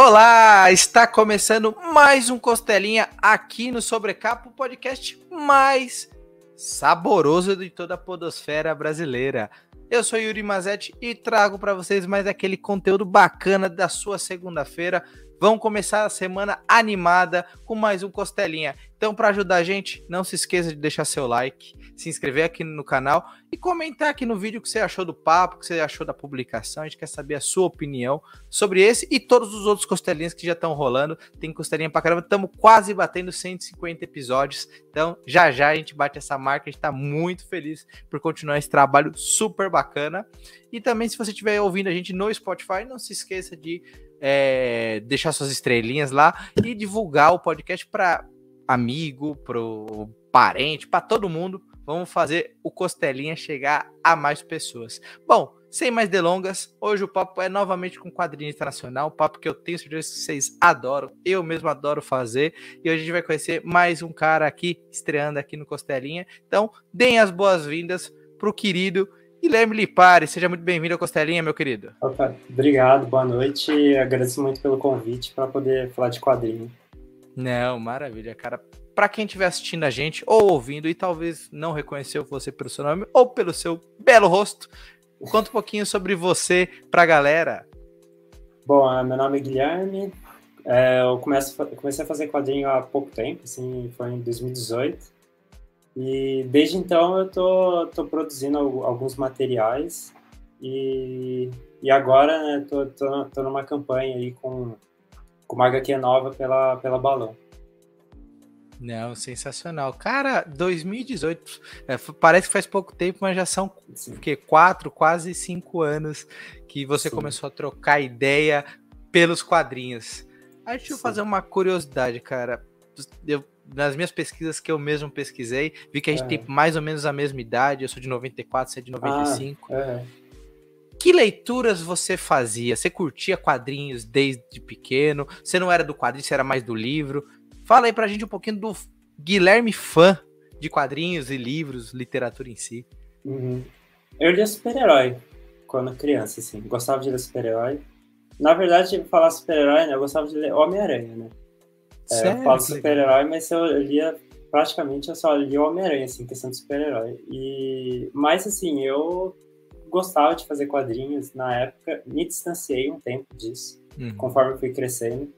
Olá, está começando mais um Costelinha aqui no Sobrecapo, o podcast mais saboroso de toda a podosfera brasileira. Eu sou Yuri Mazetti e trago para vocês mais aquele conteúdo bacana da sua segunda-feira. Vamos começar a semana animada com mais um Costelinha. Então, para ajudar a gente, não se esqueça de deixar seu like, se inscrever aqui no canal e comentar aqui no vídeo o que você achou do papo, o que você achou da publicação. A gente quer saber a sua opinião sobre esse e todos os outros costelinhas que já estão rolando. Tem costelinha pra caramba, estamos quase batendo 150 episódios. Então, já já a gente bate essa marca. A gente tá muito feliz por continuar esse trabalho super bacana. E também, se você estiver ouvindo a gente no Spotify, não se esqueça de é, deixar suas estrelinhas lá e divulgar o podcast para amigo, pro parente, para todo mundo. Vamos fazer o Costelinha chegar a mais pessoas. Bom, sem mais delongas, hoje o papo é novamente com quadrinho internacional, papo que eu tenho certeza que vocês adoram, eu mesmo adoro fazer, e hoje a gente vai conhecer mais um cara aqui, estreando aqui no Costelinha. Então, deem as boas-vindas pro querido Guilherme Lipari, seja muito bem-vindo ao Costelinha, meu querido. Opa, obrigado, boa noite agradeço muito pelo convite para poder falar de quadrinho. Não, maravilha, cara. Para quem estiver assistindo a gente ou ouvindo e talvez não reconheceu você pelo seu nome ou pelo seu belo rosto, conta um pouquinho sobre você para a galera. Bom, meu nome é Guilherme. É, eu comecei, comecei a fazer quadrinho há pouco tempo, assim, foi em 2018. E desde então eu tô, tô produzindo alguns materiais e, e agora né, tô, tô, tô numa campanha aí com, com uma HQ nova pela, pela Balão. Não, sensacional. Cara, 2018, é, parece que faz pouco tempo, mas já são que, quatro, quase cinco anos que você Sim. começou a trocar ideia pelos quadrinhos. Aí deixa eu fazer uma curiosidade, cara. Eu nas minhas pesquisas que eu mesmo pesquisei, vi que a gente é. tem mais ou menos a mesma idade. Eu sou de 94, você é de 95. Ah, é. Que leituras você fazia? Você curtia quadrinhos desde pequeno? Você não era do quadrinho, você era mais do livro? Fala aí pra gente um pouquinho do Guilherme fã de quadrinhos e livros, literatura em si. Uhum. Eu lia super-herói quando criança, assim. Gostava de ler super-herói. Na verdade, falar super-herói, né? Eu gostava de ler Homem-Aranha, né? É, eu falo super-herói, mas eu lia praticamente eu só lia Homem-Aranha, assim, questão de super-herói. E mas assim, eu gostava de fazer quadrinhos na época, me distanciei um tempo disso, uhum. conforme fui crescendo.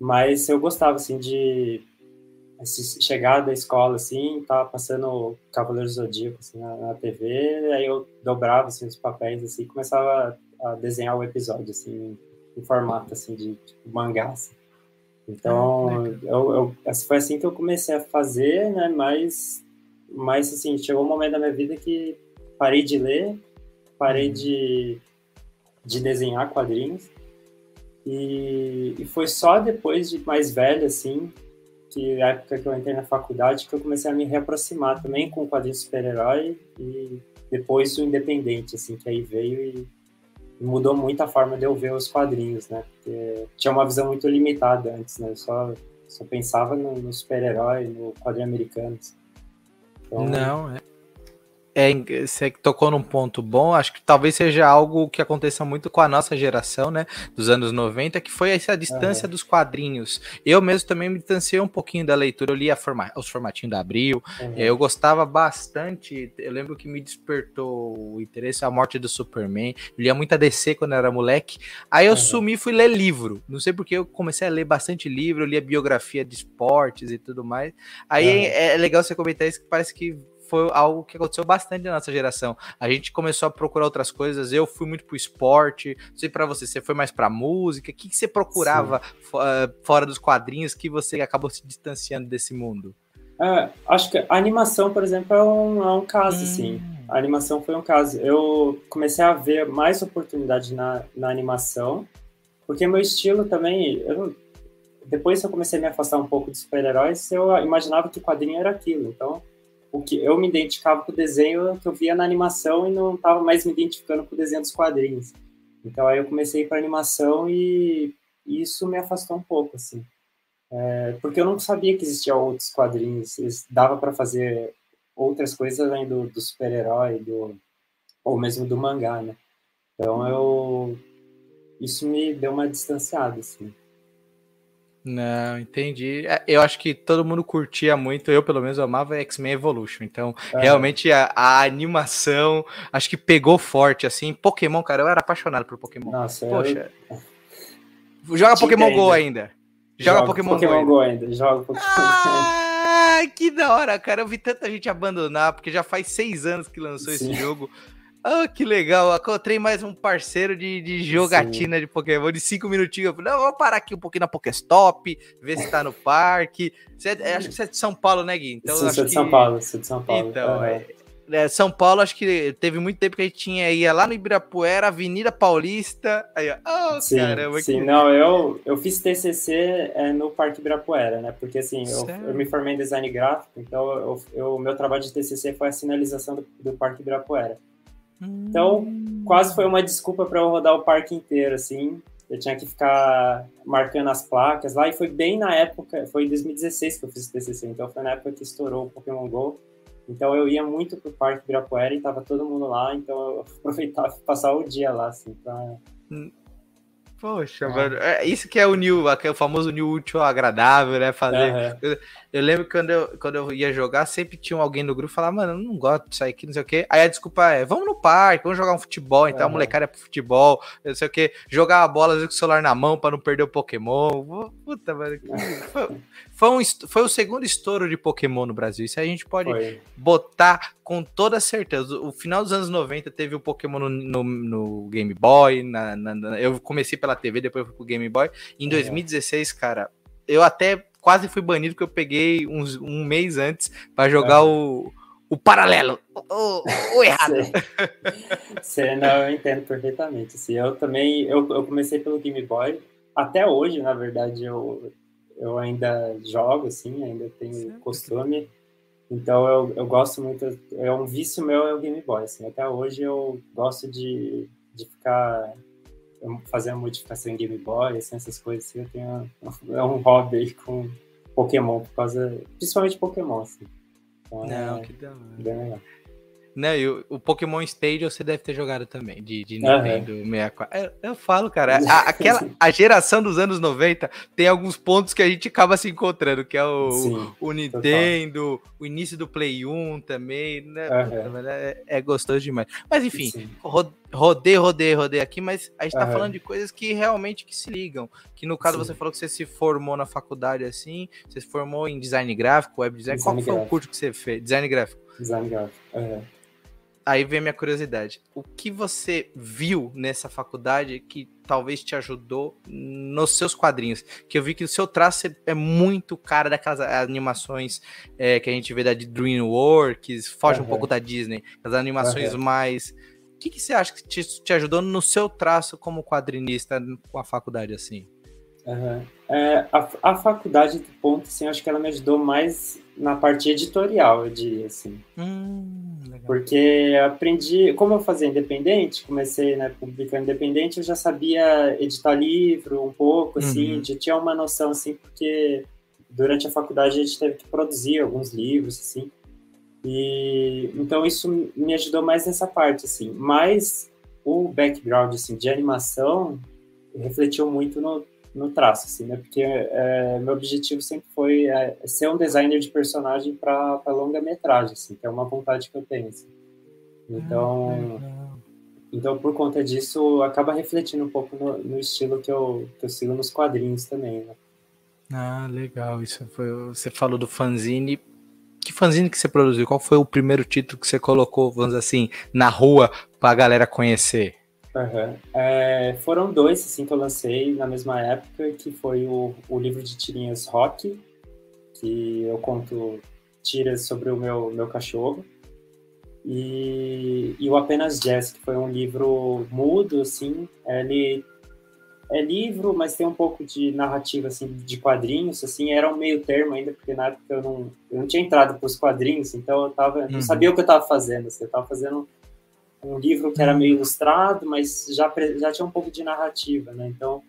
Mas eu gostava assim de chegar da escola assim, tava passando Cavaleiro Zodíaco assim, na, na, TV, aí eu dobrava assim, os papéis assim, e começava a, a desenhar o episódio assim, em formato assim de tipo, mangá. Assim. Então, ah, eu, eu, foi assim que eu comecei a fazer, né? Mas, mas assim, chegou um momento da minha vida que parei de ler, parei uhum. de, de desenhar quadrinhos. E, e foi só depois de mais velho, assim, que a época que eu entrei na faculdade, que eu comecei a me reaproximar também com o quadrinho super-herói e depois o independente, assim, que aí veio e mudou muito a forma de eu ver os quadrinhos, né? Porque tinha uma visão muito limitada antes, né? Eu só, só pensava no, no super-herói, no quadrinho americano. Então, Não, é é, você tocou num ponto bom, acho que talvez seja algo que aconteça muito com a nossa geração, né, dos anos 90, que foi essa distância uhum. dos quadrinhos. Eu mesmo também me distanciei um pouquinho da leitura, eu lia forma, os formatinhos da Abril, uhum. eu gostava bastante, eu lembro que me despertou o interesse a morte do Superman, eu lia muita DC quando era moleque, aí eu uhum. sumi e fui ler livro, não sei porque eu comecei a ler bastante livro, eu lia biografia de esportes e tudo mais, aí é, é legal você comentar isso, que parece que foi algo que aconteceu bastante na nossa geração. A gente começou a procurar outras coisas. Eu fui muito pro esporte. Não sei para você, você foi mais pra música. O que, que você procurava uh, fora dos quadrinhos que você acabou se distanciando desse mundo? É, acho que a animação, por exemplo, é um, é um caso, hum. assim. A animação foi um caso. Eu comecei a ver mais oportunidade na, na animação, porque meu estilo também. Eu, depois que eu comecei a me afastar um pouco de super-heróis, eu imaginava que quadrinho era aquilo. Então, o que eu me identificava com o desenho que eu via na animação e não estava mais me identificando com o desenho dos quadrinhos. Então aí eu comecei para animação e, isso me afastou um pouco assim, é, porque eu não sabia que existiam outros quadrinhos, dava para fazer outras coisas além do, do super-herói, do ou mesmo do mangá, né? Então eu isso me deu uma distanciada, assim. Não, entendi. É, eu acho que todo mundo curtia muito, eu pelo menos amava X-Men Evolution. Então, é. realmente a, a, animação, acho que pegou forte assim. Pokémon, cara, eu era apaixonado por Pokémon. Nossa, Poxa. Eu... Joga Pokémon Go ainda. Joga Jogo Pokémon, Pokémon Go ainda. Joga Pokémon ah, que da hora, cara. Eu vi tanta gente abandonar, porque já faz seis anos que lançou Sim. esse jogo. Ah, que legal. Encontrei mais um parceiro de, de jogatina Sim. de Pokémon de cinco minutinhos. Eu falei, não, vou parar aqui um pouquinho na Pokéstop, ver se tá no parque. Você é, acho que você é de São Paulo, né, Gui? Então, Sim, sou de que... São Paulo, sou de São Paulo. Então, uhum. é, é, São Paulo, acho que teve muito tempo que a gente tinha ia lá no Ibirapuera, Avenida Paulista. Aí, oh, sim, caramba, sim. Que... não, eu, eu fiz TCC é, no Parque Ibirapuera, né? Porque assim, eu, eu, me formei em design gráfico, então o meu trabalho de TCC foi a sinalização do, do Parque Ibirapuera. Então, quase foi uma desculpa para eu rodar o parque inteiro, assim. Eu tinha que ficar marcando as placas lá, e foi bem na época, foi em 2016 que eu fiz o TCC, então foi na época que estourou o Pokémon GO. Então eu ia muito pro Parque Ibirapuera e tava todo mundo lá, então eu aproveitava passar o dia lá, assim, pra... Hum. Poxa, é. mano, é isso que é o new, é o famoso new útil agradável, né? Fazer. Uhum. Eu, lembro que quando eu, quando eu ia jogar, sempre tinha alguém no grupo falava, mano, eu não gosto disso aqui, não sei o quê. Aí a desculpa é, vamos no parque, vamos jogar um futebol, então uhum. a molecada é pro futebol, não sei o quê, jogar a bola com o celular na mão pra não perder o Pokémon. Puta, mano. Foi, foi, um, foi o segundo estouro de Pokémon no Brasil. Isso a gente pode foi. botar com toda certeza. O final dos anos 90 teve o Pokémon no, no, no Game Boy. Na, na, na, eu comecei pela TV, depois fui pro Game Boy. Em 2016, cara, eu até quase fui banido, porque eu peguei uns, um mês antes para jogar o, o paralelo, o, o errado. Você, não, eu entendo perfeitamente. Assim, eu também, eu, eu comecei pelo Game Boy. Até hoje, na verdade, eu eu ainda jogo, assim, ainda tenho certo. costume. Então eu, eu gosto muito, é um vício meu é o Game Boy, assim, até hoje eu gosto de, de ficar fazer a modificação em Game Boy, assim, essas coisas assim, eu tenho é um hobby aí com Pokémon por causa, principalmente Pokémon, assim. Então, Não, é, que da hora. Bem legal. Né, e o, o, Pokémon Stadium você deve ter jogado também, de, de Nintendo uhum. 64. Eu, eu, falo, cara, a, aquela, a geração dos anos 90 tem alguns pontos que a gente acaba se encontrando, que é o, Sim, o Nintendo, total. o início do Play 1 também, né? Uhum. É, é, gostoso demais. Mas enfim, rodei, rodei, rodei aqui, mas a gente tá uhum. falando de coisas que realmente que se ligam. Que no caso Sim. você falou que você se formou na faculdade assim, você se formou em design gráfico, web design. design Qual foi gráfico. o curso que você fez? Design gráfico. Design gráfico. Uhum aí vem minha curiosidade. O que você viu nessa faculdade que talvez te ajudou nos seus quadrinhos? Que eu vi que o seu traço é muito cara daquelas animações é, que a gente vê da DreamWorks, foge uhum. um pouco da Disney, as animações uhum. mais. O que, que você acha que te, te ajudou no seu traço como quadrinista com a faculdade assim? Uhum. É, a, a faculdade do ponto, assim, acho que ela me ajudou mais na parte editorial, eu diria, assim. Hum, Porque aprendi, como eu fazia independente, comecei, né, publicando independente, eu já sabia editar livro um pouco, assim, uhum. já tinha uma noção, assim, porque durante a faculdade a gente teve que produzir alguns livros, assim, e então isso me ajudou mais nessa parte, assim, mas o background, assim, de animação refletiu muito no no traço, assim, né? Porque é, meu objetivo sempre foi é, ser um designer de personagem para longa-metragem, assim, que é uma vontade que eu tenho, assim. Então, ah, então por conta disso, acaba refletindo um pouco no, no, estilo que eu, que eu sigo nos quadrinhos também, né? Ah, legal. Isso foi. Você falou do fanzine. Que fanzine que você produziu? Qual foi o primeiro título que você colocou, vamos dizer assim, na rua para a galera conhecer? Uhum. É, foram dois assim que eu lancei na mesma época, que foi o, o livro de tirinhas Rock, que eu conto tiras sobre o meu, meu cachorro, e, e o Apenas Jazz, que foi um livro mudo, assim, ele é livro, mas tem um pouco de narrativa, assim, de quadrinhos, assim, era um meio termo ainda, porque na época eu não, eu não tinha entrado para os quadrinhos, então eu tava, uhum. não sabia o que eu estava fazendo, assim, eu estava fazendo um livro que era meio ilustrado, mas já, já tinha um pouco de narrativa, né? Então,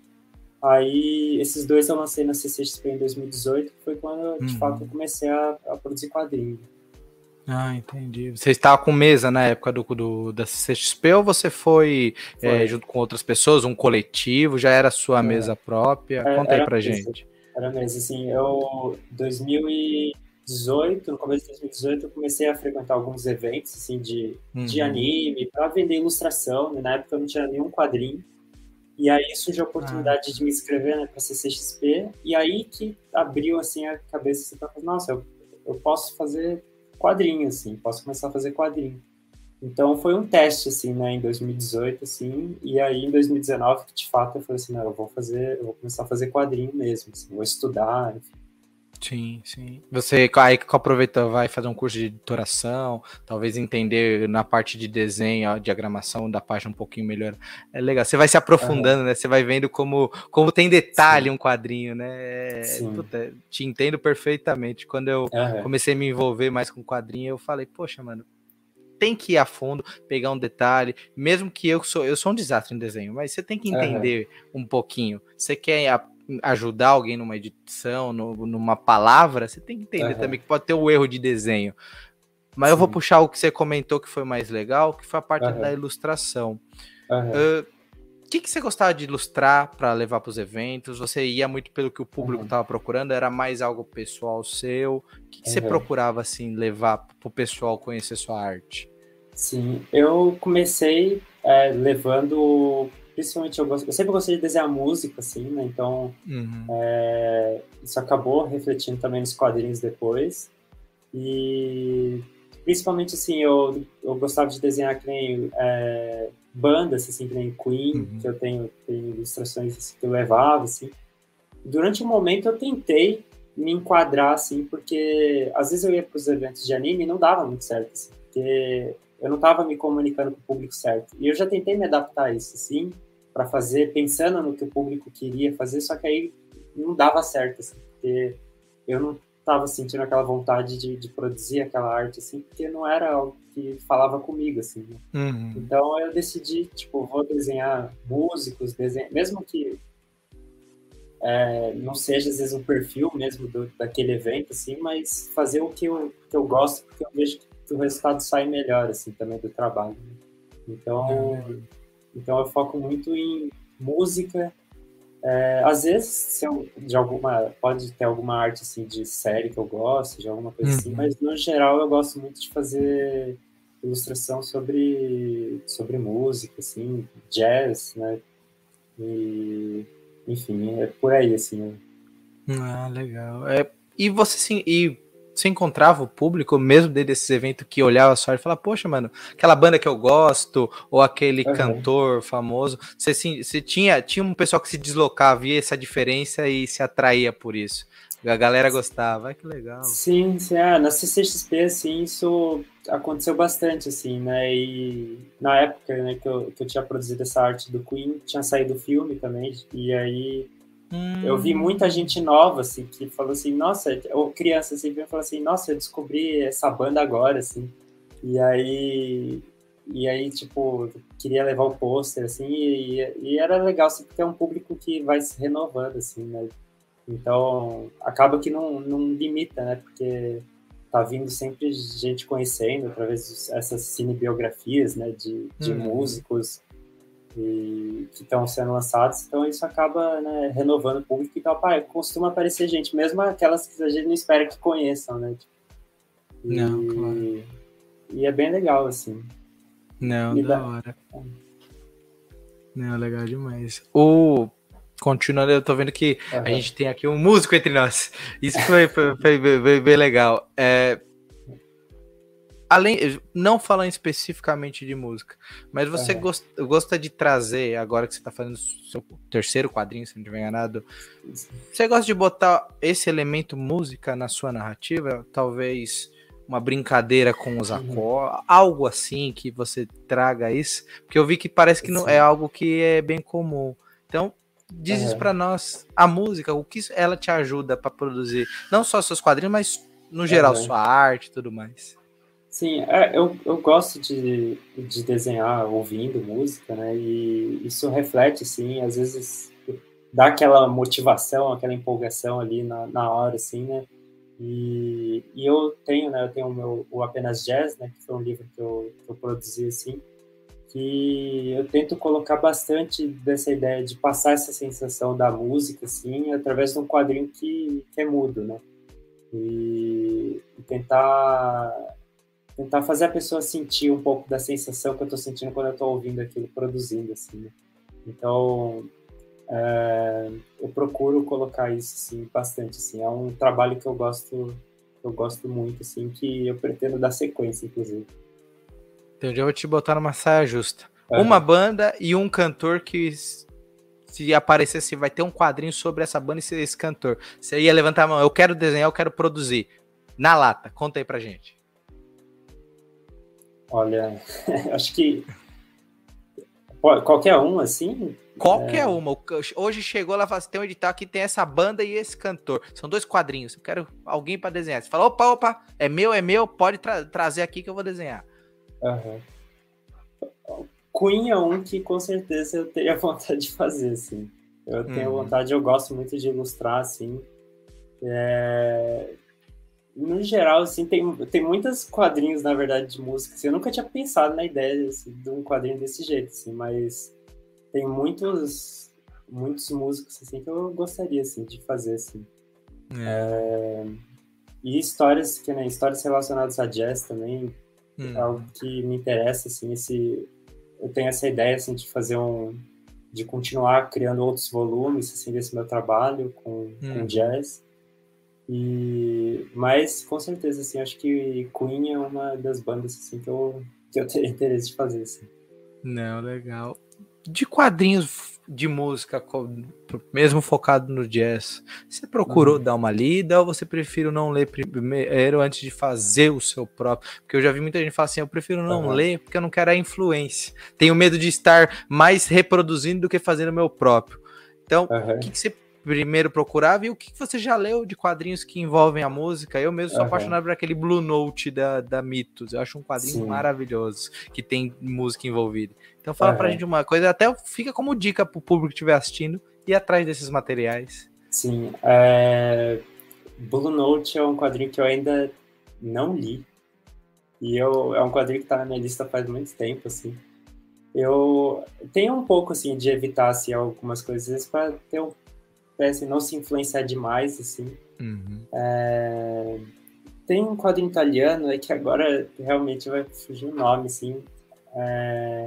aí esses dois eu lancei na CCXP em 2018, que foi quando, de uhum. fato, eu comecei a, a produzir quadrinhos. Ah, entendi. Você estava com mesa na época do, do da CXP ou você foi, foi. É, junto com outras pessoas, um coletivo, já era sua é. mesa própria? É, Conta aí pra mesa, gente. Era mesa, assim, eu 2018, no começo de 2018, eu comecei a frequentar alguns eventos assim de, uhum. de anime para vender ilustração, né? na época eu não tinha nenhum quadrinho. E aí surgiu a oportunidade ah. de me inscrever né, para CCXP, e aí que abriu assim a cabeça assim, para nossa, eu, eu posso fazer quadrinho, assim, posso começar a fazer quadrinho. Então foi um teste, assim, né, em 2018, assim, e aí em 2019, de fato, eu falei assim, não, eu vou fazer, eu vou começar a fazer quadrinho mesmo, assim, vou estudar, enfim. Sim, sim. Você aí que aproveita, vai fazer um curso de editoração, talvez entender na parte de desenho, a diagramação da página um pouquinho melhor. É legal. Você vai se aprofundando, uhum. né? Você vai vendo como, como tem detalhe sim. um quadrinho, né? Puta, te entendo perfeitamente. Quando eu uhum. comecei a me envolver mais com quadrinho, eu falei, poxa, mano, tem que ir a fundo, pegar um detalhe, mesmo que eu sou, eu sou um desastre em desenho, mas você tem que entender uhum. um pouquinho. Você quer ajudar alguém numa edição, no, numa palavra, você tem que entender uhum. também que pode ter um erro de desenho. Mas Sim. eu vou puxar o que você comentou que foi mais legal, que foi a parte uhum. da ilustração. O uh, que, que você gostava de ilustrar para levar para os eventos? Você ia muito pelo que o público estava uhum. procurando? Era mais algo pessoal seu? O que, que você procurava assim levar para o pessoal conhecer sua arte? Sim, eu comecei é, levando principalmente eu, gosto, eu sempre gostei de desenhar música, assim, né? Então, uhum. é, isso acabou refletindo também nos quadrinhos depois. E, principalmente, assim, eu, eu gostava de desenhar que nem é, bandas, assim, que nem Queen, uhum. que eu tenho, tenho ilustrações assim, que eu levava, assim. Durante um momento eu tentei me enquadrar, assim, porque às vezes eu ia para os eventos de anime e não dava muito certo, assim, porque eu não estava me comunicando com o público certo. E eu já tentei me adaptar a isso, assim, para fazer pensando no que o público queria fazer, só que aí não dava certo, assim, porque eu não estava sentindo aquela vontade de, de, produzir aquela arte, assim, porque não era algo que falava comigo, assim. Né? Uhum. Então eu decidi, tipo, vou desenhar músicos, desenhar, mesmo que é, não seja às vezes um perfil mesmo do, daquele evento, assim, mas fazer o que eu, que eu gosto, porque eu vejo que o resultado sai melhor, assim, também do trabalho. Né? Então, uhum. Então eu foco muito em música. É, às vezes, eu, de alguma, pode ter alguma arte assim de série que eu gosto, de alguma coisa assim, uhum. assim, mas no geral eu gosto muito de fazer ilustração sobre, sobre música, assim, jazz, né? E, enfim, é por aí, assim. Ah, legal. É, e você sim, e você encontrava o público, mesmo dentro desses eventos, que olhava só e falava, poxa, mano, aquela banda que eu gosto, ou aquele uhum. cantor famoso, você, você tinha, tinha um pessoal que se deslocava, via essa diferença e se atraía por isso. A galera gostava, que legal. Sim, sim é, na CCXP, assim, isso aconteceu bastante, assim, né, e na época, né, que eu, que eu tinha produzido essa arte do Queen, tinha saído o filme também, e aí Hum. Eu vi muita gente nova, assim, que falou assim, nossa, ou criança, assim, falou assim, nossa, eu descobri essa banda agora, assim. E aí, e aí, tipo, queria levar o pôster, assim, e, e, era legal, assim, porque é um público que vai se renovando, assim, né? Então, acaba que não, não limita, né? Porque tá vindo sempre gente conhecendo através dessas cinebiografias, né? De, de hum. músicos e, que estão sendo lançados, então isso acaba né, renovando o público, então pai, costuma aparecer gente, mesmo aquelas que a gente não espera que conheçam, né? E, não, claro. E é bem legal, assim. Não, e da, da hora. Não, legal demais. O continuando, eu tô vendo que uhum. a gente tem aqui um músico entre nós. Isso foi, foi, foi bem, bem, legal. É, além, não falando especificamente de música, mas você uhum. gosta, gosta de trazer, agora que você está fazendo seu terceiro quadrinho, se não estiver enganado, você gosta de botar esse elemento música na sua narrativa? Talvez uma brincadeira com os acordes, algo assim que você traga isso? Porque eu vi que parece que não é algo que é bem comum. Então, diz uhum. isso para nós, a música, o que ela te ajuda para produzir, não só seus quadrinhos, mas no geral uhum. sua arte e tudo mais. Sim, é, eu, eu gosto de, de desenhar ouvindo música, né? E isso reflete, assim, às vezes dá aquela motivação, aquela empolgação ali na, na hora, assim, né? E, e eu tenho, né, eu tenho o meu o Apenas Jazz, né, que foi um livro que eu, que eu produzi, assim, que eu tento colocar bastante dessa ideia de passar essa sensação da música, assim, através de um quadrinho que, que é mudo, né? E, e tentar tentar fazer a pessoa sentir um pouco da sensação que eu estou sentindo quando eu estou ouvindo aquilo produzindo, assim. Né? Então, é, eu procuro colocar isso, assim, bastante, assim. É um trabalho que eu gosto, eu gosto muito, assim, que eu pretendo dar sequência, inclusive. Então, eu vou te botar numa saia justa. É. Uma banda e um cantor que se aparecesse, vai ter um quadrinho sobre essa banda e esse cantor. Você ia levantar a mão, eu quero desenhar, eu quero produzir. Na lata, conta aí pra gente. Olha, acho que qualquer um, assim. Qualquer é... uma. Hoje chegou lá e falou assim: tem um edital que tem essa banda e esse cantor. São dois quadrinhos. Eu quero alguém para desenhar. Você fala: opa, opa, é meu, é meu, pode tra trazer aqui que eu vou desenhar. Uhum. Queen é um que com certeza eu teria vontade de fazer, assim. Eu tenho uhum. vontade, eu gosto muito de ilustrar, assim. É... No geral, assim, tem, tem muitos quadrinhos, na verdade, de música. Assim, eu nunca tinha pensado na ideia assim, de um quadrinho desse jeito, assim, mas tem muitos, muitos músicos assim, que eu gostaria assim, de fazer. Assim. É. É... E histórias, que, né, histórias relacionadas a jazz também hum. é algo que me interessa, assim, esse, eu tenho essa ideia, assim, de fazer um, de continuar criando outros volumes, assim, desse meu trabalho com, hum. com jazz, e, mas, com certeza, assim, acho que Queen é uma das bandas, assim, que eu, que eu teria interesse de fazer, assim. Não, legal. De quadrinhos de música, mesmo focado no jazz, você procurou uhum. dar uma lida ou você prefere não ler primeiro antes de fazer o seu próprio? Porque eu já vi muita gente falar assim: eu prefiro não uhum. ler porque eu não quero a influência. Tenho medo de estar mais reproduzindo do que fazendo o meu próprio. Então, uhum. o que, que você primeiro procurava e o que você já leu de quadrinhos que envolvem a música. Eu mesmo sou uhum. apaixonado por aquele Blue Note da, da Mitos. Eu acho um quadrinho Sim. maravilhoso que tem música envolvida. Então fala uhum. pra gente uma coisa, até fica como dica pro público que estiver assistindo e atrás desses materiais. Sim, é... Blue Note é um quadrinho que eu ainda não li. E eu, é um quadrinho que tá na minha lista faz muito tempo, assim. Eu tenho um pouco, assim, de evitar, assim, algumas coisas para ter um assim, não se influenciar demais, assim. Uhum. É... Tem um quadro italiano é que agora realmente vai fugir o nome, assim. É...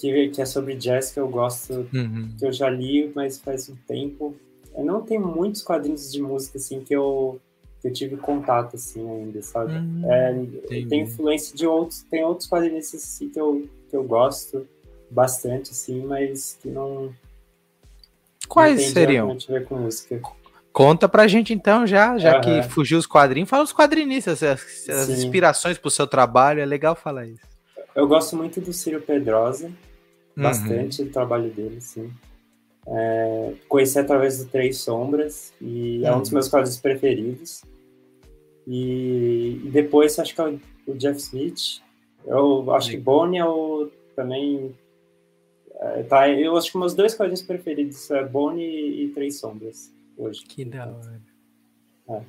Que, que é sobre jazz que eu gosto, uhum. que eu já li, mas faz um tempo. Eu não tenho muitos quadrinhos de música, assim, que eu, que eu tive contato, assim, ainda, sabe? Uhum. É, tem influência de outros, tem outros quadrinhos, assim, que eu, que eu gosto bastante, assim, mas que não Quais seriam? Conta pra gente então, já, já uhum. que fugiu os quadrinhos, fala os quadrinistas, as, as inspirações pro seu trabalho, é legal falar isso. Eu gosto muito do Ciro Pedrosa, uhum. bastante uhum. do trabalho dele, sim. É, conheci através do Três Sombras e uhum. é um dos uhum. meus quadros preferidos. E, e, depois acho que é o, o Jeff Smith. Eu acho que Bonnie é o, também tá, eu acho que meus dois quadrinhos preferidos é Bonnie e Três Sombras hoje. Que da hora. É.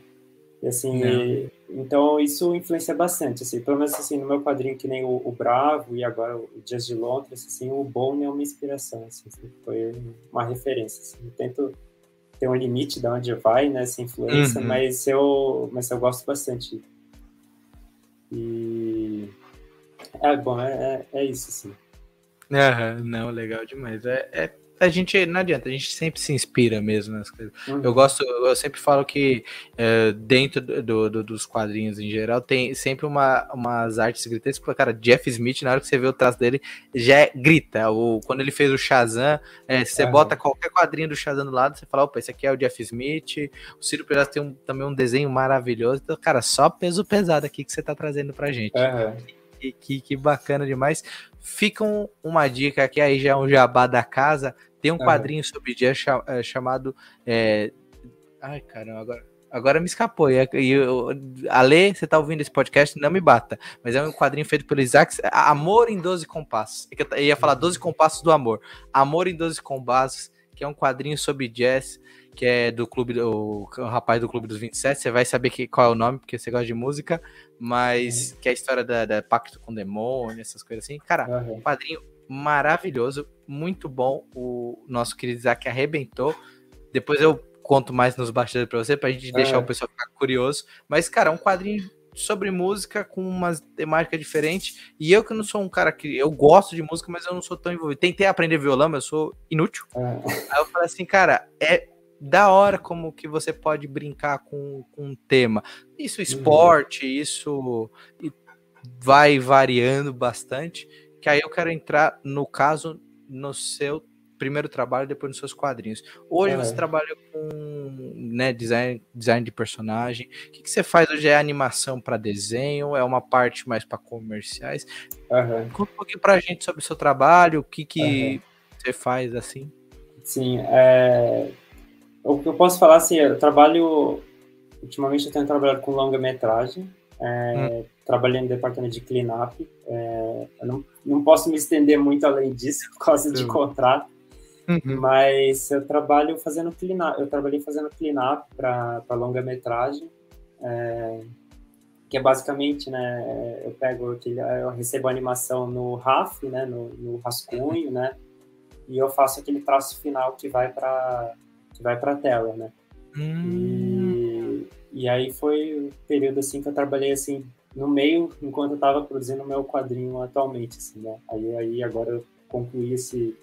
E assim, e, então isso influencia bastante, assim, pelo menos assim, no meu quadrinho que nem o, o Bravo e agora o Dias de Londres, assim, o Bonnie é uma inspiração, assim, foi uma referência, assim, eu tento ter um limite de onde vai, né, essa influência, uhum. mas eu mas eu gosto bastante. E é bom, é, é, é isso, assim. Uhum, não, legal demais. É, é, a gente não adianta, a gente sempre se inspira mesmo nas coisas. Uhum. Eu gosto, eu sempre falo que é, dentro do, do, dos quadrinhos em geral tem sempre uma, umas artes gritantes. Cara, Jeff Smith, na hora que você vê o traço dele, já é, grita. O, quando ele fez o Shazam, é, você uhum. bota qualquer quadrinho do Shazam do lado, você fala, opa, esse aqui é o Jeff Smith. O Ciro Pereira tem um, também um desenho maravilhoso. Então, cara, só peso pesado aqui que você tá trazendo pra gente. Uhum que, que, que, bacana demais. Fica um, uma dica aqui, aí já é um jabá da casa. Tem um quadrinho sobre jazz é, chamado. É... Ai, caramba, agora. Agora me escapou. E, e Ale, você tá ouvindo esse podcast? Não me bata. Mas é um quadrinho feito pelo Isaac. Amor em 12 Compassos. Eu ia falar 12 Compassos do Amor. Amor em 12 Compassos que é um quadrinho sobre jazz, que é do clube, o, o rapaz do Clube dos 27. Você vai saber que, qual é o nome, porque você gosta de música, mas uhum. que é a história da, da, Pacto com o Demônio, essas coisas assim. Cara, uhum. um quadrinho maravilhoso, muito bom. O nosso querido Isaac arrebentou. Depois eu conto mais nos bastidores pra você, pra gente deixar o pessoal ficar curioso. Mas, cara, um quadrinho sobre música com uma temática diferente. E eu que não sou um cara que. Eu gosto de música, mas eu não sou tão envolvido. Tentei aprender violão, mas eu sou inútil. É. Aí eu falei assim, cara, é da hora como que você pode brincar com, com um tema. Isso uhum. esporte, uhum. isso vai variando bastante. Que aí eu quero entrar, no caso, no seu primeiro trabalho, depois nos seus quadrinhos. Hoje é. você trabalha com né, design, design de personagem. O que, que você faz hoje? É animação para desenho? É uma parte mais para comerciais? Uhum. Conta um pouquinho para a gente sobre o seu trabalho, o que, que uhum. você faz assim. Sim, é... o que eu posso falar assim, eu trabalho. Ultimamente eu tenho trabalhado com longa-metragem. É, hum. Trabalhei no departamento de cleanup. É, eu não, não posso me estender muito além disso por causa de contrato. Uhum. Mas eu trabalho fazendo cleanup, eu trabalhei fazendo cleanup para longa-metragem, é, que é basicamente, né, eu pego aquele, eu recebo a animação no RAF, né, no, no rascunho, né, e eu faço aquele traço final que vai para que vai para tela, né. Uhum. E, e aí foi o um período assim que eu trabalhei assim no meio enquanto eu estava produzindo o meu quadrinho atualmente, assim, né. Aí aí agora eu concluí esse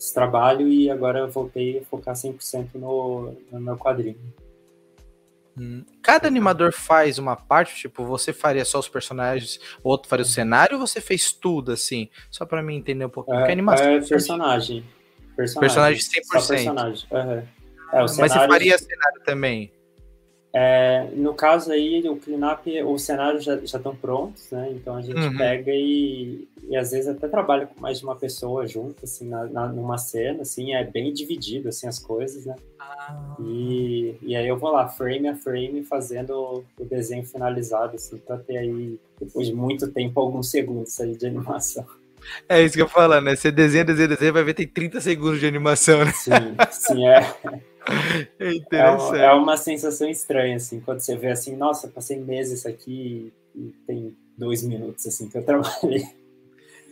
esse trabalho e agora eu voltei a focar 100% no, no meu quadrinho. Hum. Cada animador faz uma parte, tipo, você faria só os personagens, o outro faria o cenário, ou você fez tudo, assim? Só para mim entender um pouquinho. É, animação é personagem. Personagem, personagem 100%. Personagem. Uhum. É, Mas você faria cenário também? É, no caso aí, o cleanup, os cenários já, já estão prontos, né? Então a gente uhum. pega e, e às vezes até trabalha com mais de uma pessoa junto, assim, na, na, numa cena, assim, é bem dividido, assim, as coisas, né? Ah. E, e aí eu vou lá, frame a frame, fazendo o desenho finalizado, assim, pra ter aí, depois de muito tempo, alguns segundos aí de animação. É isso que eu falo, né? Você desenha, desenha, desenha, vai ver tem 30 segundos de animação, né? Sim, sim, é. É interessante. É, é, uma sensação estranha, assim, quando você vê assim, nossa, passei meses aqui e tem dois minutos, assim, que eu trabalhei.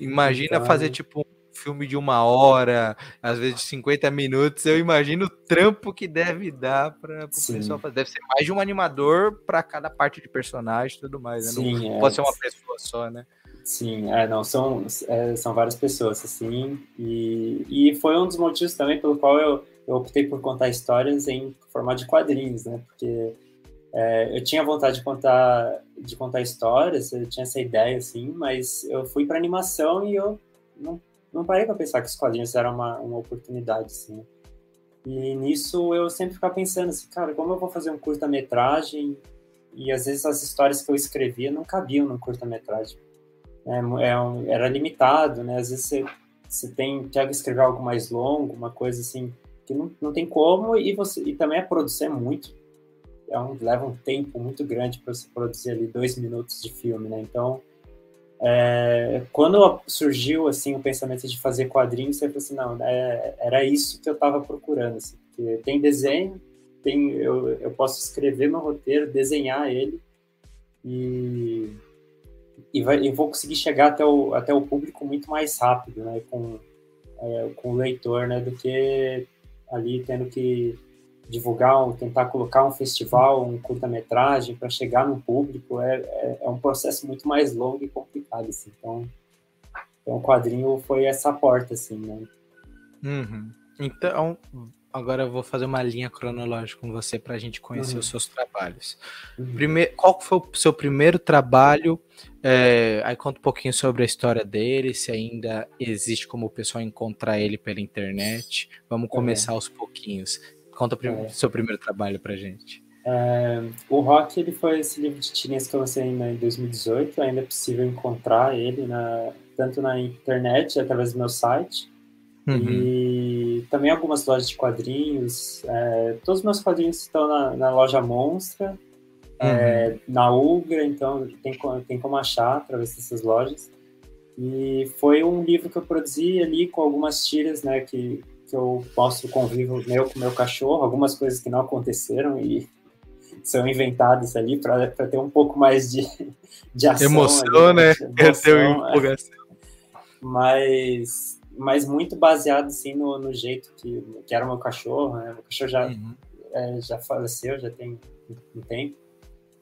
Imagina então, fazer, tipo, um filme de uma hora, às vezes de 50 minutos, eu imagino o trampo que deve dar para o pessoal fazer. Deve ser mais de um animador para cada parte de personagem e tudo mais, né? Sim, Não é. pode ser uma pessoa só, né? Sim, é, não, são, é, são várias pessoas, assim, e, e foi um dos motivos também pelo qual eu eu optei por contar histórias em formato de quadrinhos, né? Porque é, eu tinha vontade de contar de contar histórias, eu tinha essa ideia assim, mas eu fui para animação e eu não, não parei para pensar que os quadrinhos eram uma, uma oportunidade, assim. E nisso eu sempre ficava pensando assim, cara, como eu vou fazer um curta-metragem e às vezes as histórias que eu escrevia não cabiam no curta-metragem. É, é, era limitado, né? Às vezes você, você tem, quer escrever algo mais longo, uma coisa assim, que não, não tem como, e, você, e também a produção é muito. É um, leva um tempo muito grande para você produzir ali dois minutos de filme, né? Então, é, quando surgiu assim o pensamento de fazer quadrinhos, eu falei assim, não, é, era isso que eu estava procurando, assim, tem desenho, tem, eu, eu posso escrever meu roteiro, desenhar ele e e, vai, vou conseguir chegar até o, até o público muito mais rápido, né, com, é, com o leitor, né, do que ali tendo que divulgar, tentar colocar um festival, um curta-metragem para chegar no público é, é, é, um processo muito mais longo e complicado, assim. Então, então o quadrinho foi essa porta, assim, né? Uhum. Então, agora eu vou fazer uma linha cronológica com você para a gente conhecer uhum. os seus trabalhos. Uhum. Primeiro, qual foi o seu primeiro trabalho? É, aí conta um pouquinho sobre a história dele, se ainda existe como o pessoal encontrar ele pela internet. Vamos começar aos pouquinhos. Conta o é. seu primeiro trabalho para gente. É, o Rock ele foi esse livro de tirinhas que eu lancei em 2018. Ainda é possível encontrar ele na, tanto na internet através do meu site Uhum. E também algumas lojas de quadrinhos. É, todos os meus quadrinhos estão na, na loja Monstra, é, uhum. é, na Ugra, então tem, tem como achar através dessas lojas. E foi um livro que eu produzi ali com algumas tiras, né, que que eu mostro o convívio meu com meu cachorro, algumas coisas que não aconteceram e são inventadas ali para ter um pouco mais de, de ação. Emoção, ali, né? Emoção, é. Mas, mas muito baseado assim no, no jeito que, que era o meu cachorro, né? Meu cachorro já, uhum. é, já faleceu, já tem um tempo.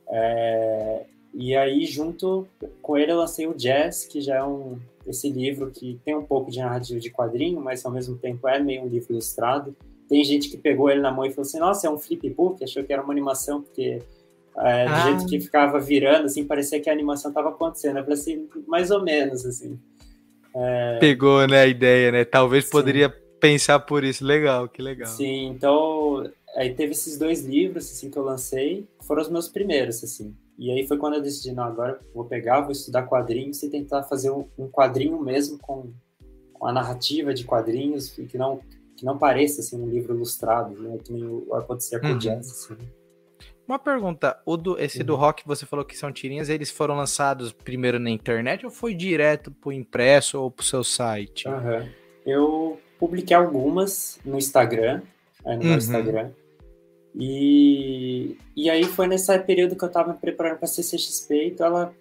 É, e aí, junto com ele, eu lancei o Jazz, que já é um, esse livro que tem um pouco de narrativa de quadrinho, mas ao mesmo tempo é meio um livro ilustrado. Tem gente que pegou ele na mão e falou assim: Nossa, é um flipbook, achou que era uma animação, porque é, do ah. jeito que ficava virando, assim, parecia que a animação estava acontecendo. Eu falei assim, mais ou menos, assim. É... Pegou, né, a ideia, né? Talvez Sim. poderia pensar por isso. Legal, que legal. Sim, então aí teve esses dois livros assim que eu lancei, foram os meus primeiros assim. E aí foi quando eu decidi, não, agora vou pegar, vou estudar quadrinhos e tentar fazer um, um quadrinho mesmo com, com, a narrativa de quadrinhos que não que não pareça assim um livro ilustrado, né, que nem acontecia com uhum. o Jazz assim. Uma pergunta, o do, esse uhum. do rock você falou que são tirinhas, eles foram lançados primeiro na internet ou foi direto pro impresso ou pro seu site? Uhum. Eu publiquei algumas no Instagram, no meu uhum. Instagram. E, e aí foi nesse período que eu estava me preparando para CCXP, então ela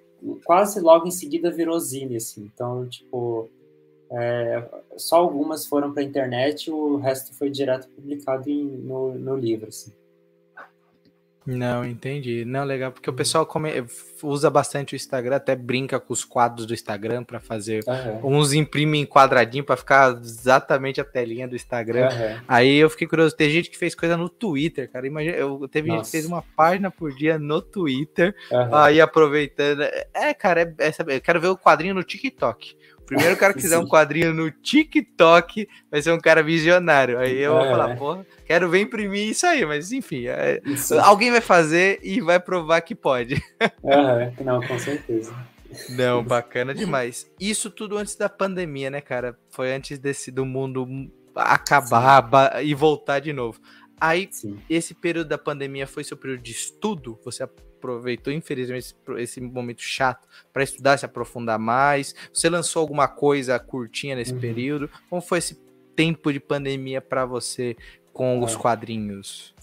quase logo em seguida virou zine, assim. Então, tipo, é, só algumas foram para a internet, o resto foi direto publicado em, no, no livro, assim. Não, entendi. Não, legal, porque o uhum. pessoal come... usa bastante o Instagram, até brinca com os quadros do Instagram para fazer. Uhum. Uns imprimem quadradinho para ficar exatamente a telinha do Instagram. Uhum. Aí eu fiquei curioso. Tem gente que fez coisa no Twitter, cara. Imagina, eu teve Nossa. gente que fez uma página por dia no Twitter. Uhum. Aí aproveitando. É, cara, é, é, eu quero ver o quadrinho no TikTok. Primeiro cara que quiser um quadrinho no TikTok vai ser um cara visionário. Aí eu é. vou falar, porra, quero ver imprimir isso aí, mas enfim, é, alguém vai fazer e vai provar que pode. É, não, com certeza. Não, bacana demais. Isso tudo antes da pandemia, né, cara? Foi antes desse do mundo acabar e voltar de novo. Aí, Sim. esse período da pandemia foi seu período de estudo? Você aproveitou, infelizmente, esse momento chato para estudar, se aprofundar mais? Você lançou alguma coisa curtinha nesse uhum. período? Como foi esse tempo de pandemia para você com é. os quadrinhos?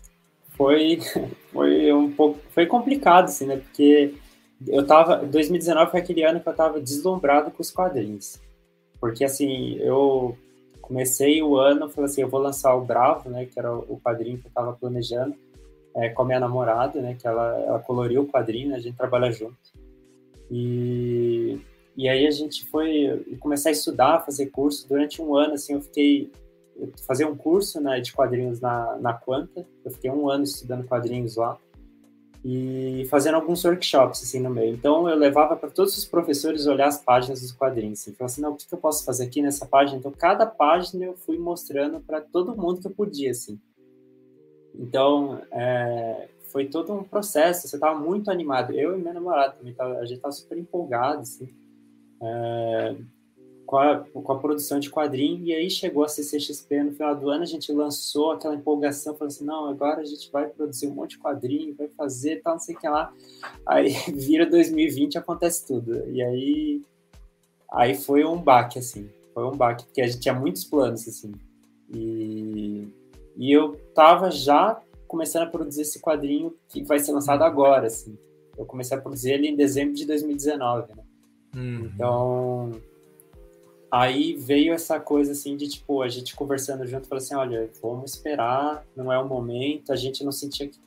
Foi, foi um pouco, foi complicado, assim, né? Porque eu tava, 2019 foi aquele ano que eu tava deslumbrado com os quadrinhos. Porque, assim, eu comecei o ano, falei assim, eu vou lançar o Bravo, né? Que era o quadrinho que eu tava planejando é, com a minha namorada, né? Que ela, ela coloriu o quadrinho, né, a gente trabalha junto. E, e aí a gente foi começar a estudar, fazer curso. Durante um ano, assim, eu fiquei... fazer um curso né, de quadrinhos na, na Quanta. Eu fiquei um ano estudando quadrinhos lá. E fazendo alguns workshops, assim, no meio. Então, eu levava para todos os professores olhar as páginas dos quadrinhos. Assim, falava assim, não, o que, que eu posso fazer aqui nessa página? Então, cada página eu fui mostrando para todo mundo que eu podia, assim. Então, é, foi todo um processo. Você estava muito animado. Eu e minha namorada também, tava, a gente estava super empolgado, assim, é, com, a, com a produção de quadrinho. E aí chegou a CCXP no final do ano, a gente lançou aquela empolgação, falou assim: não, agora a gente vai produzir um monte de quadrinho, vai fazer tal, não sei o que lá. Aí vira 2020 acontece tudo. E aí, aí foi um baque, assim. Foi um baque, porque a gente tinha muitos planos, assim. E e eu tava já começando a produzir esse quadrinho que vai ser lançado agora, assim. Eu comecei a produzir ele em dezembro de 2019, né? Uhum. Então, aí veio essa coisa assim de tipo, a gente conversando junto, falou assim, olha, vamos esperar, não é o momento, a gente não sentia que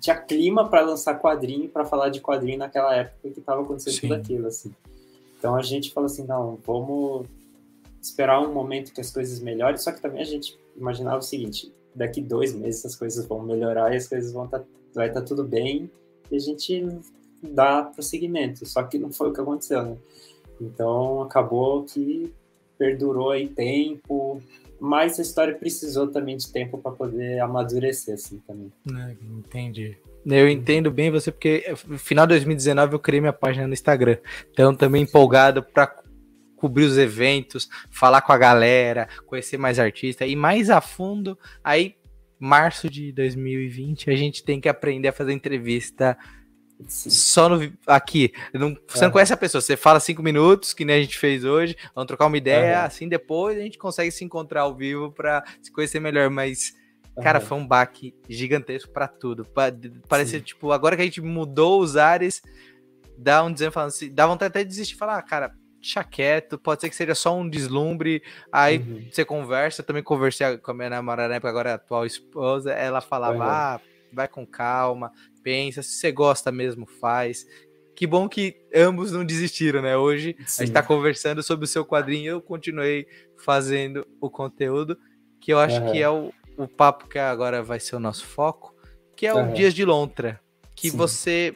tinha clima para lançar quadrinho, para falar de quadrinho naquela época que estava acontecendo Sim. tudo aquilo, assim. Então a gente falou assim, não, vamos esperar um momento que as coisas melhorem, só que também a gente imaginava o seguinte, daqui dois meses as coisas vão melhorar e as coisas vão tá, vai estar tá tudo bem e a gente dá prosseguimento, só que não foi o que aconteceu, né? Então acabou que perdurou aí tempo, mas a história precisou também de tempo para poder amadurecer assim também. É, entendi. Eu entendo bem você, porque no final de 2019 eu criei minha página no Instagram. Então também empolgado para cobrir os eventos, falar com a galera, conhecer mais artistas e mais a fundo. Aí, março de 2020, a gente tem que aprender a fazer entrevista Sim. Só no, aqui. Não, você uhum. não conhece a pessoa, você fala cinco minutos, que nem a gente fez hoje, vamos trocar uma ideia, uhum. assim depois a gente consegue se encontrar ao vivo para se conhecer melhor, mas. Cara, foi um baque gigantesco para tudo. Parecia, tipo, agora que a gente mudou os ares, dá um desenho falando assim, dá vontade até de desistir e falar, ah, cara, deixa quieto, pode ser que seja só um deslumbre, aí uhum. você conversa, eu também conversei com a minha namorada na época, agora é a atual esposa, ela falava, uhum. ah, vai com calma, pensa, se você gosta mesmo, faz. Que bom que ambos não desistiram, né? Hoje Sim. a gente tá conversando sobre o seu quadrinho, eu continuei fazendo o conteúdo, que eu acho uhum. que é o, o papo que agora vai ser o nosso foco, que é o Dias de Lontra, que Sim. você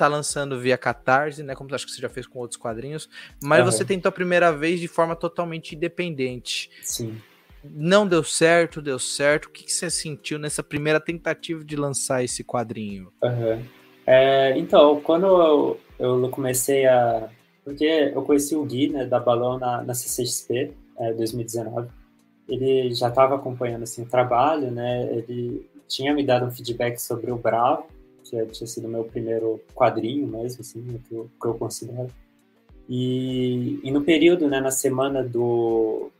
tá lançando via Catarse, né? Como acho que você já fez com outros quadrinhos, mas você tentou a primeira vez de forma totalmente independente. Sim. Não deu certo, deu certo. O que, que você sentiu nessa primeira tentativa de lançar esse quadrinho? Uhum. É, então, quando eu, eu, comecei a. Porque eu conheci o Gui, né, da Balão na, na CCXP, é, 2019. Ele já estava acompanhando assim, o trabalho, né? Ele tinha me dado um feedback sobre o Bravo, que tinha sido meu primeiro quadrinho mesmo, assim, que eu, que eu considero. E, e no período, né, na semana do,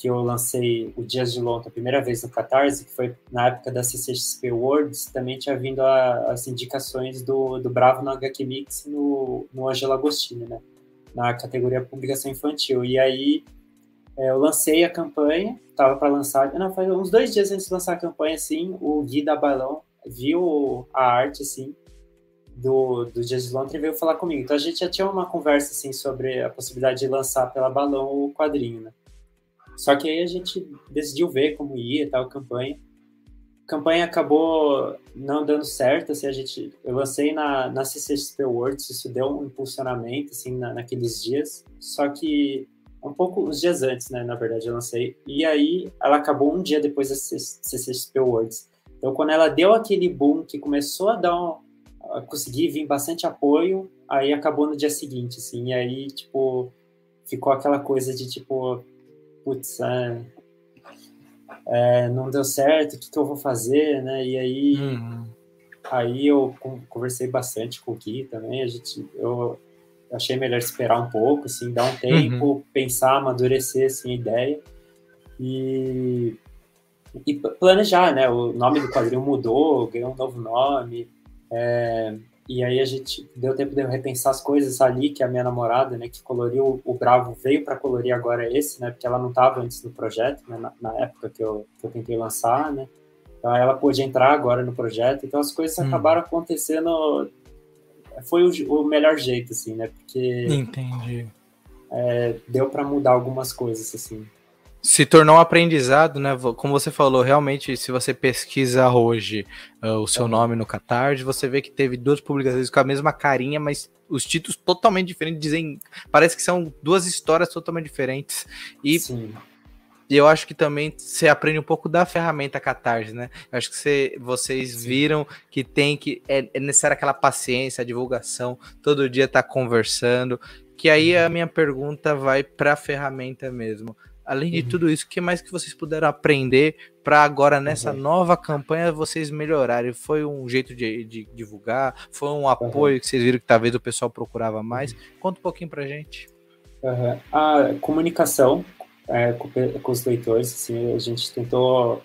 que eu lancei o Dias de Lonta a primeira vez no Catarse, que foi na época da CCXP Awards, também tinha vindo a, as indicações do, do Bravo no HQ Mix no, no Angelo Agostini, né? Na categoria Publicação Infantil. E aí é, eu lancei a campanha, estava para lançar, não, foi uns dois dias antes de lançar a campanha, assim, o Gui da Balão viu a arte, assim, do, do Dias de Lontra e veio falar comigo. Então a gente já tinha uma conversa, assim, sobre a possibilidade de lançar pela Balão o quadrinho, né? Só que aí a gente decidiu ver como ia tal a campanha. A campanha acabou não dando certo, assim, a gente, eu lancei na, na CCXP Awards, isso deu um impulsionamento, assim, na, naqueles dias, só que um pouco, uns dias antes, né, na verdade, eu lancei, e aí ela acabou um dia depois da CCXP Awards. Então, quando ela deu aquele boom que começou a dar um, a conseguir vir bastante apoio, aí acabou no dia seguinte, assim, e aí, tipo, ficou aquela coisa de, tipo, putz, é, é, não deu certo, o que, que, eu vou fazer, né? E aí, uhum. aí eu conversei bastante com o Gui também, a gente, eu achei melhor esperar um pouco, assim, dar um tempo, uhum. pensar, amadurecer, assim, a ideia e, e planejar, né? O nome do quadrinho mudou, ganhou um novo nome, é, e aí a gente deu tempo de eu repensar as coisas ali, que a minha namorada, né, que coloriu o Bravo, veio para colorir agora esse, né, porque ela não estava antes do projeto, né, na, na, época que eu, que eu tentei lançar, né, então ela pôde entrar agora no projeto, então as coisas hum. acabaram acontecendo, foi o, o, melhor jeito, assim, né, porque... Entendi. É, deu para mudar algumas coisas, assim se tornou um aprendizado, né? Como você falou, realmente, se você pesquisa hoje uh, o seu nome no Catarse, você vê que teve duas publicações com a mesma carinha, mas os títulos totalmente diferentes, dizem, parece que são duas histórias totalmente diferentes. E Sim. eu acho que também você aprende um pouco da ferramenta Catarse, né? Eu acho que você, vocês Sim. viram que tem que é, é necessária aquela paciência, a divulgação, todo dia tá conversando. Que aí a minha pergunta vai para a ferramenta mesmo. Além de uhum. tudo isso, o que mais que vocês puderam aprender para agora nessa uhum. nova campanha vocês melhorarem? Foi um jeito de, de divulgar? Foi um apoio uhum. que vocês viram que talvez o pessoal procurava mais? Uhum. Conta um pouquinho para gente. A comunicação é, com, com, os leitores, assim, a gente tentou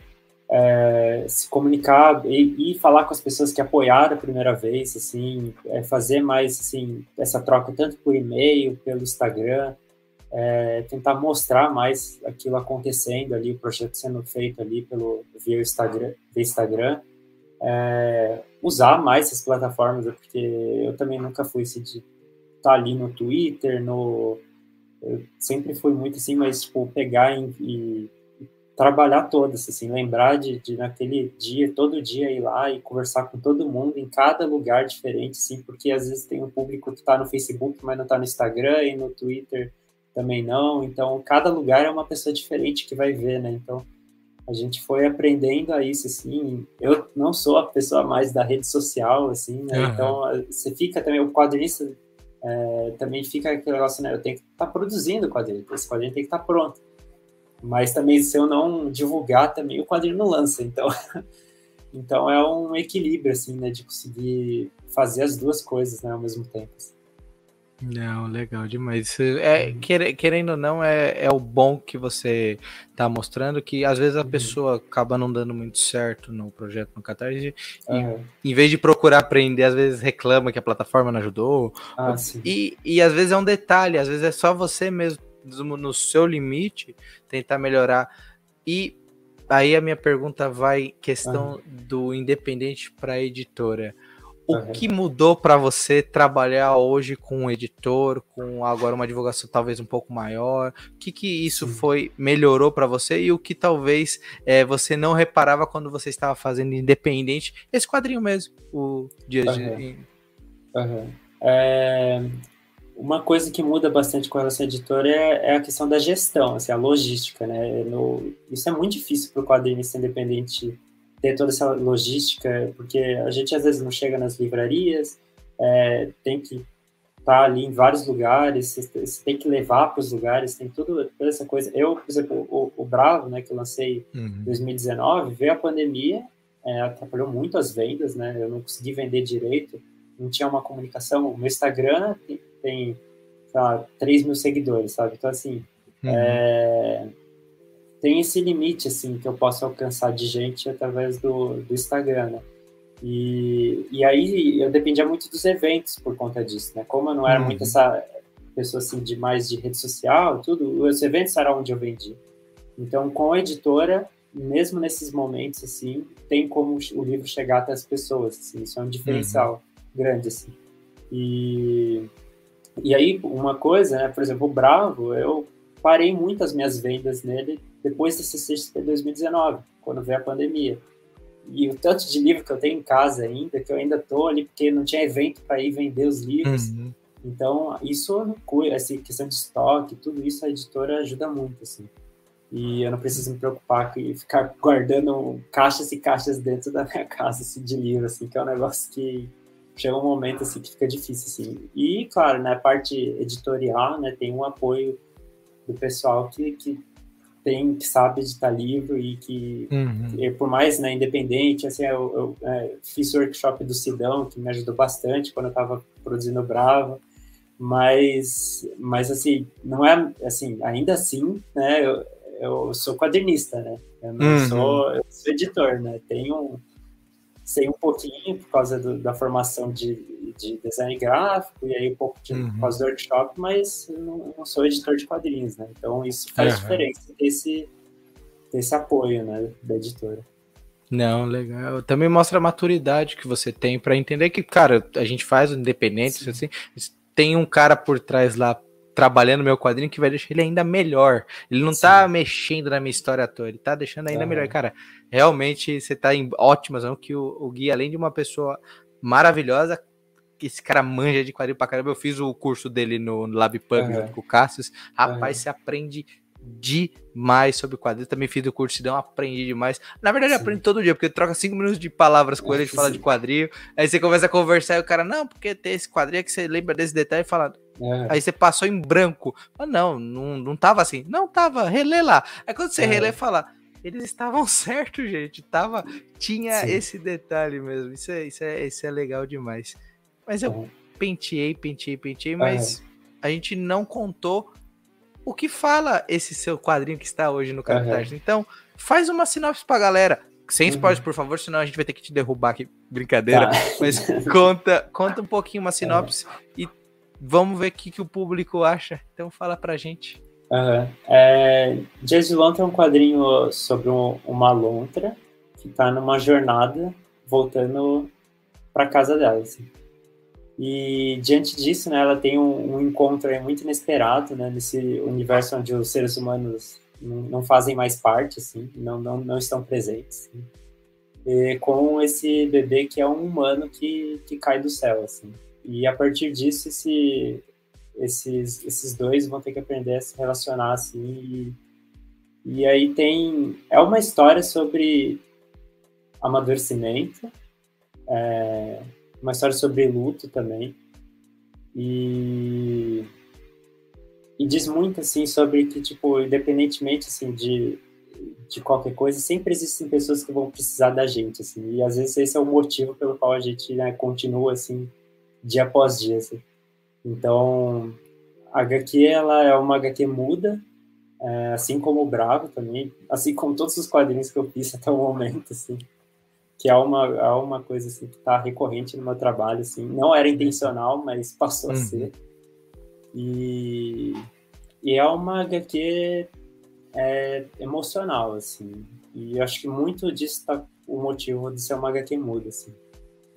é, se comunicar e, e, falar com as pessoas que apoiaram a primeira vez, assim, é, fazer mais assim essa troca tanto por e-mail, pelo Instagram, é, tentar mostrar mais aquilo acontecendo ali, o projeto sendo feito ali pelo via Instagram, via Instagram. É, usar mais essas plataformas, porque eu também nunca fui assim, de estar tá ali no Twitter, no eu sempre fui muito assim, mas tipo pegar e, e trabalhar todas, assim, lembrar de, de, naquele dia, todo dia ir lá e conversar com todo mundo em cada lugar diferente, sim, porque às vezes tem um público que está no Facebook, mas não está no Instagram e no Twitter também não. Então, cada lugar é uma pessoa diferente que vai ver, né? Então, a gente foi aprendendo a isso, assim. Eu não sou a pessoa mais da rede social, assim, né? Uhum. Então, você fica também, o quadrinista é, também fica aquele negócio, né? Eu tenho que estar tá produzindo o quadrinho, esse quadrinho tem que estar tá pronto. Mas também, se eu não divulgar, também o quadrinho não lança. Então, Então é um equilíbrio, assim, né, de conseguir fazer as duas coisas, né, ao mesmo tempo. Assim. Não, legal demais. É, uhum. querendo ou não, é, é o bom que você está mostrando, que às vezes a uhum. pessoa acaba não dando muito certo no projeto no Catarse, uhum. e em vez de procurar aprender, às vezes reclama que a plataforma não ajudou. Ah, e, e às vezes é um detalhe, às vezes é só você mesmo, no seu limite, tentar melhorar. E aí a minha pergunta vai questão do independente para a editora. O uhum. que mudou para você trabalhar hoje com um editor, com agora uma divulgação talvez um pouco maior? O que, que isso foi melhorou para você e o que talvez é, você não reparava quando você estava fazendo independente esse quadrinho mesmo, o. Uhum. É, uma coisa que muda bastante com relação à editora é, é, a questão da gestão, assim, a logística, né? No, isso é muito difícil para o quadrinista independente ter toda essa logística, porque a gente às vezes não chega nas livrarias, é, tem que estar tá ali em vários lugares, você tem que levar para os lugares, tem tudo, toda essa coisa. Eu, por exemplo, o, o Bravo, né, que eu lancei em uhum. 2019, veio a pandemia, é, atrapalhou muito as vendas, né, eu não consegui vender direito, não tinha uma comunicação. O meu Instagram tem, tem sei lá, 3 mil seguidores, sabe? Então, assim, uhum. é, tem esse limite, assim, que eu posso alcançar de gente através do, do Instagram, né? E, e aí eu dependia muito dos eventos por conta disso, né? Como eu não era uhum. muito essa pessoa, assim, de mais de rede social, tudo, os eventos eram onde eu vendia. Então, com a editora, mesmo nesses momentos, assim, tem como o livro chegar até as pessoas, assim, isso é um diferencial uhum. grande, assim. E, e aí, uma coisa, né, por exemplo, o Bravo, eu parei muito as minhas vendas nele depois da CCXP 2019, quando veio a pandemia. E o tanto de livro que eu tenho em casa ainda, que eu ainda tô ali, porque não tinha evento para ir vender os livros. Uhum. Então, isso, essa questão de estoque, tudo isso a editora ajuda muito, assim. E eu não preciso me preocupar com ficar guardando caixas e caixas dentro da minha casa, assim, de livro, assim, que é um negócio que chega um momento, assim, que fica difícil, assim. E, claro, na né, parte editorial, né, tem um apoio do pessoal que, que tem, que sabe editar livro e que, uhum. por mais né, independente, assim, eu, eu é, fiz o workshop do Sidão, que me ajudou bastante quando eu estava produzindo Brava, mas, mas, assim, não é, assim, ainda assim, né, eu, eu sou quadrinista, né, eu não uhum. sou, eu sou editor, né, tenho sei um pouquinho por causa do, da formação de, de design gráfico e aí um pouco de, uhum. por causa do workshop, mas não, não, sou editor de quadrinhos, né? Então isso faz uhum. diferença ter esse, ter esse apoio né, da editora. Não, legal. Também mostra a maturidade que você tem para entender que, cara, a gente faz o independente, assim, tem um cara por trás lá trabalhando meu quadrinho que vai deixar ele ainda melhor. Ele não tá Sim. tá mexendo na minha história toda, ele tá deixando ainda melhor. Cara, realmente você tá em ótimas mãos que o, o Gui, além de uma pessoa maravilhosa, esse cara manja de quadrinho pra caramba. Eu fiz o curso dele no, no LabPub uhum. junto com o Cassius. Rapaz, uhum. você aprende demais sobre quadrinhos. Também fiz o curso não aprendi demais. Na verdade, aprende todo dia, porque troca cinco minutos de palavras com ele, a gente fala de quadrinho. Aí você começa a conversar e o cara, não, porque tem esse quadrinho que você lembra desse detalhe e fala. É. Aí você passou em branco. Ah, não, não, não tava assim. Não tava, relê lá. Aí quando você é. relê, fala. Eles estavam certos, gente. Tava, tinha Sim. esse detalhe mesmo. Isso é, isso, é, isso é legal demais. Mas eu é. penteei, penteei, penteei, mas é. a gente não contou o que fala esse seu quadrinho que está hoje no Cartaz. Uhum. Então, faz uma sinopse pra galera. Sem uhum. spoilers, uhum. por favor, senão a gente vai ter que te derrubar aqui. Brincadeira. Tá. Mas conta, conta um pouquinho uma sinopse uhum. e vamos ver o que, que o público acha. Então fala pra gente. Uhum. É, Jazz Lontra é um quadrinho sobre um, uma lontra que está numa jornada voltando para casa dela. Assim. E diante disso, né, ela tem um, um encontro muito inesperado, né, nesse universo onde os seres humanos não, não fazem mais parte, assim, não, não, não estão presentes. Assim, com esse bebê que é um humano que, que cai do céu, assim. E a partir disso, esse, esses, esses dois vão ter que aprender a se relacionar, assim, e, e aí tem... É uma história sobre amadurecimento, é, uma história sobre luto também. E, e diz muito, assim, sobre que, tipo, independentemente, assim, de, de qualquer coisa, sempre existem pessoas que vão precisar da gente, assim, e às vezes esse é o motivo pelo qual a gente né, continua, assim, dia após dia, assim. Então, a HQ, ela é uma HQ muda, é, assim como o Bravo também, assim como todos os quadrinhos que eu fiz até o momento, assim, que é uma, é uma coisa, assim, que está recorrente no meu trabalho, assim, não era intencional, mas passou uhum. a ser. E, e é uma HQ é, emocional, assim. E eu acho que muito disso está o motivo de ser uma HQ muda, assim.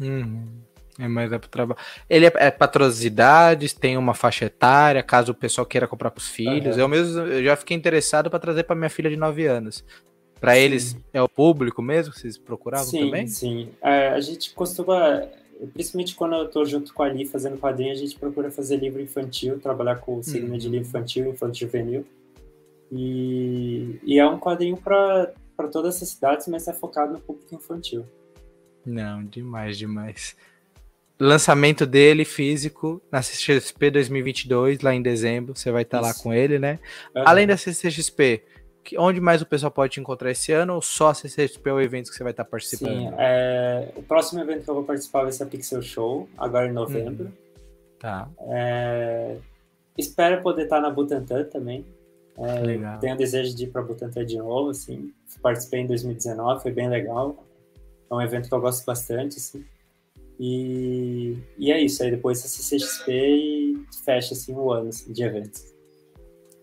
Uhum. É mais é pro trabalho. Ele é, é patrocinidades, tem uma faixa etária, caso o pessoal queira comprar para os filhos. Uhum. Eu mesmo eu já fiquei interessado para trazer para minha filha de 9 anos. Para eles é o público mesmo? Vocês procuravam sim, também? Sim, é, a gente costuma principalmente quando eu estou junto com a Ali fazendo quadrinho, a gente procura fazer livro infantil, trabalhar com o segmento uhum. de livro infantil, infantil juvenil. E, e é um quadrinho para todas as cidades, mas é focado no público infantil. Não, demais, demais. Lançamento dele físico na CCXP 2022, lá em dezembro. Você vai estar tá lá com ele, né? Uhum. Além da CCXP, onde mais o pessoal pode te encontrar esse ano ou só a CCXP é o evento que você vai estar participando? Sim, é, o próximo evento que eu vou participar vai ser a Pixel Show, agora em novembro. Hum, tá. É, espero poder estar na Butantan também. É, legal. Tenho desejo de ir para Butantan de novo, assim. Participei em 2019, foi bem legal. É um evento que eu gosto bastante, assim. E, e é isso, aí depois a CCXP e fecha, assim, o ano assim, de eventos.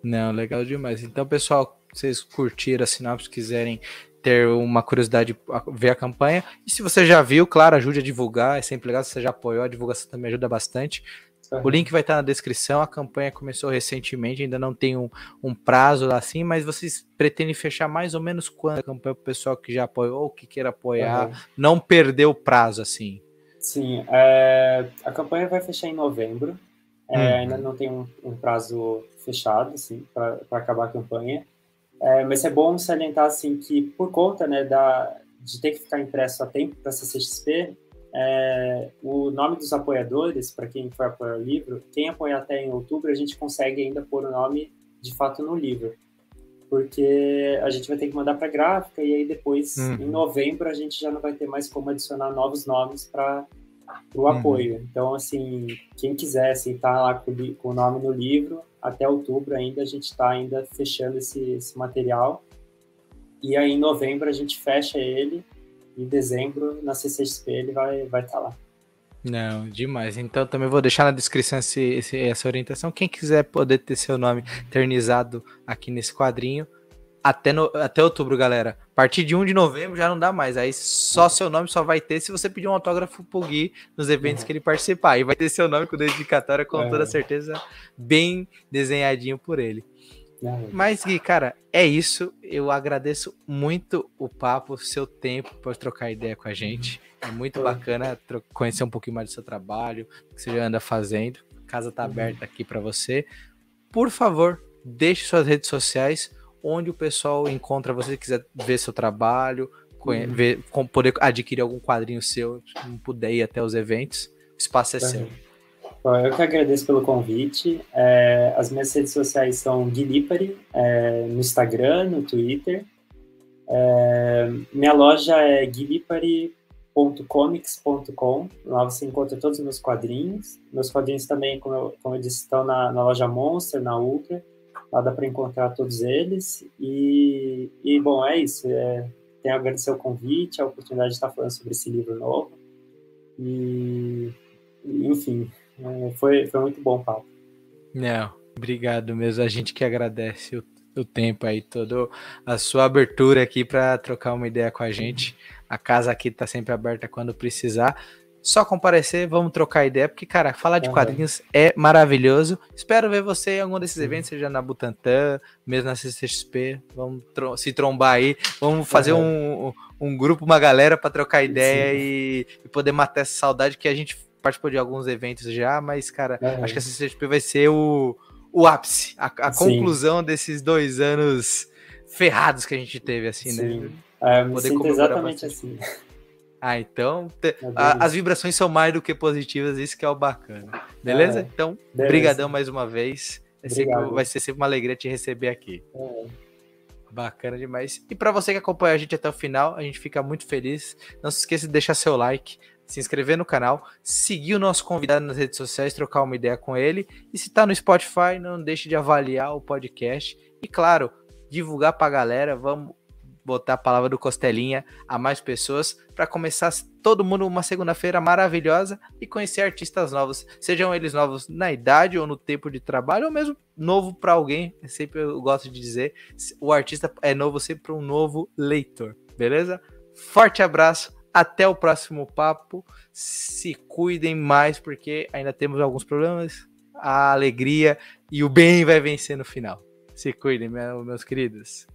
Não, legal demais. Então, pessoal, vocês curtiram a sinopse, quiserem ter uma curiosidade ver a campanha. E se você já viu, claro, ajude a divulgar. É sempre legal se você já apoiou, a divulgação também ajuda bastante. Uhum. O link vai estar na descrição. A campanha começou recentemente, ainda não tem um, um prazo assim, mas vocês pretendem fechar mais ou menos quando a campanha para o pessoal que já apoiou ou que queira apoiar, uhum. não perder o prazo assim? Sim, é, a campanha vai fechar em novembro. É, uhum. Ainda não tem um, um prazo fechado assim, para acabar a campanha. É, mas é bom salientar assim que por conta né, da, de ter que ficar impresso a tempo para a CCXP, é, o nome dos apoiadores, para quem for apoiar o livro, quem apoiar até em outubro, a gente consegue ainda pôr o nome de fato no livro. Porque a gente vai ter que mandar para a gráfica e aí depois, uhum. em novembro, a gente já não vai ter mais como adicionar novos nomes para o uhum. apoio. Então, assim, quem quiser assim, tá lá com, com o nome no livro, até outubro ainda a gente está ainda fechando esse, esse, material. E aí em novembro a gente fecha ele, em dezembro na CCXP ele vai estar vai tá lá. Não, demais. Então também vou deixar na descrição esse, esse, essa orientação. Quem quiser poder ter seu nome eternizado aqui nesse quadrinho, até, no, até outubro, galera. A partir de 1 de novembro já não dá mais. Aí só seu nome só vai ter se você pedir um autógrafo pro Gui nos eventos que ele participar. Aí vai ter seu nome com dedicatória, com é. toda certeza, bem desenhadinho por ele. Mas, Gui, cara, é isso. Eu agradeço muito o papo, o seu tempo por trocar ideia com a gente. É muito bacana conhecer um pouquinho mais do seu trabalho, o que você anda fazendo. A casa tá uhum. aberta aqui para você. Por favor, deixe suas redes sociais onde o pessoal encontra você, quiser ver seu trabalho, uhum. ver, poder adquirir algum quadrinho seu, se não puder ir até os eventos, o espaço é seu. Bom, eu que agradeço pelo convite. É, as minhas redes sociais são Guilipari, é, no Instagram, no Twitter. É, minha loja é guilipari.comics.com. Lá você encontra todos os meus quadrinhos. Meus quadrinhos também, como eu, como eu disse, estão na, na loja Monster, na Ultra. Lá dá para encontrar todos eles. E, e bom, é isso. É, tenho a agradecer o convite, a oportunidade de estar falando sobre esse livro novo. E, enfim, foi, foi muito bom o papo. Não, obrigado mesmo. A gente que agradece o, o tempo aí, toda a sua abertura aqui para trocar uma ideia com a gente. A casa aqui está sempre aberta quando precisar só comparecer, vamos trocar ideia, porque, cara, falar de uhum. quadrinhos é maravilhoso. Espero ver você em algum desses eventos, seja na Butantan, mesmo na CCXP. Vamos se trombar aí. Vamos fazer uhum. um, um grupo, uma galera para trocar ideia e, e, poder matar essa saudade que a gente participou de alguns eventos já, mas, cara, uhum. acho que a CCXP vai ser o, o ápice, a, a conclusão desses dois anos ferrados que a gente teve, assim, né? Sim. né? É, eu me sinto exatamente bastante. assim. Ah, então te, a, as vibrações são mais do que positivas, isso que é o bacana. Beleza? É, então, beleza. brigadão mais uma vez. É sempre, vai ser sempre uma alegria te receber aqui. É. Bacana demais. E para você que acompanha a gente até o final, a gente fica muito feliz. Não se esqueça de deixar seu like, se inscrever no canal, seguir o nosso convidado nas redes sociais, trocar uma ideia com ele. E se está no Spotify, não deixe de avaliar o podcast. E claro, divulgar para a galera. Vamos botar a palavra do Costelinha a mais pessoas para começar todo mundo uma segunda-feira maravilhosa e conhecer artistas novos, sejam eles novos na idade ou no tempo de trabalho ou mesmo novo para alguém. Sempre eu gosto de dizer, o artista é novo sempre para um novo leitor, beleza? Forte abraço, até o próximo papo. Se cuidem mais porque ainda temos alguns problemas. A alegria e o bem vai vencer no final. Se cuidem, meus queridos.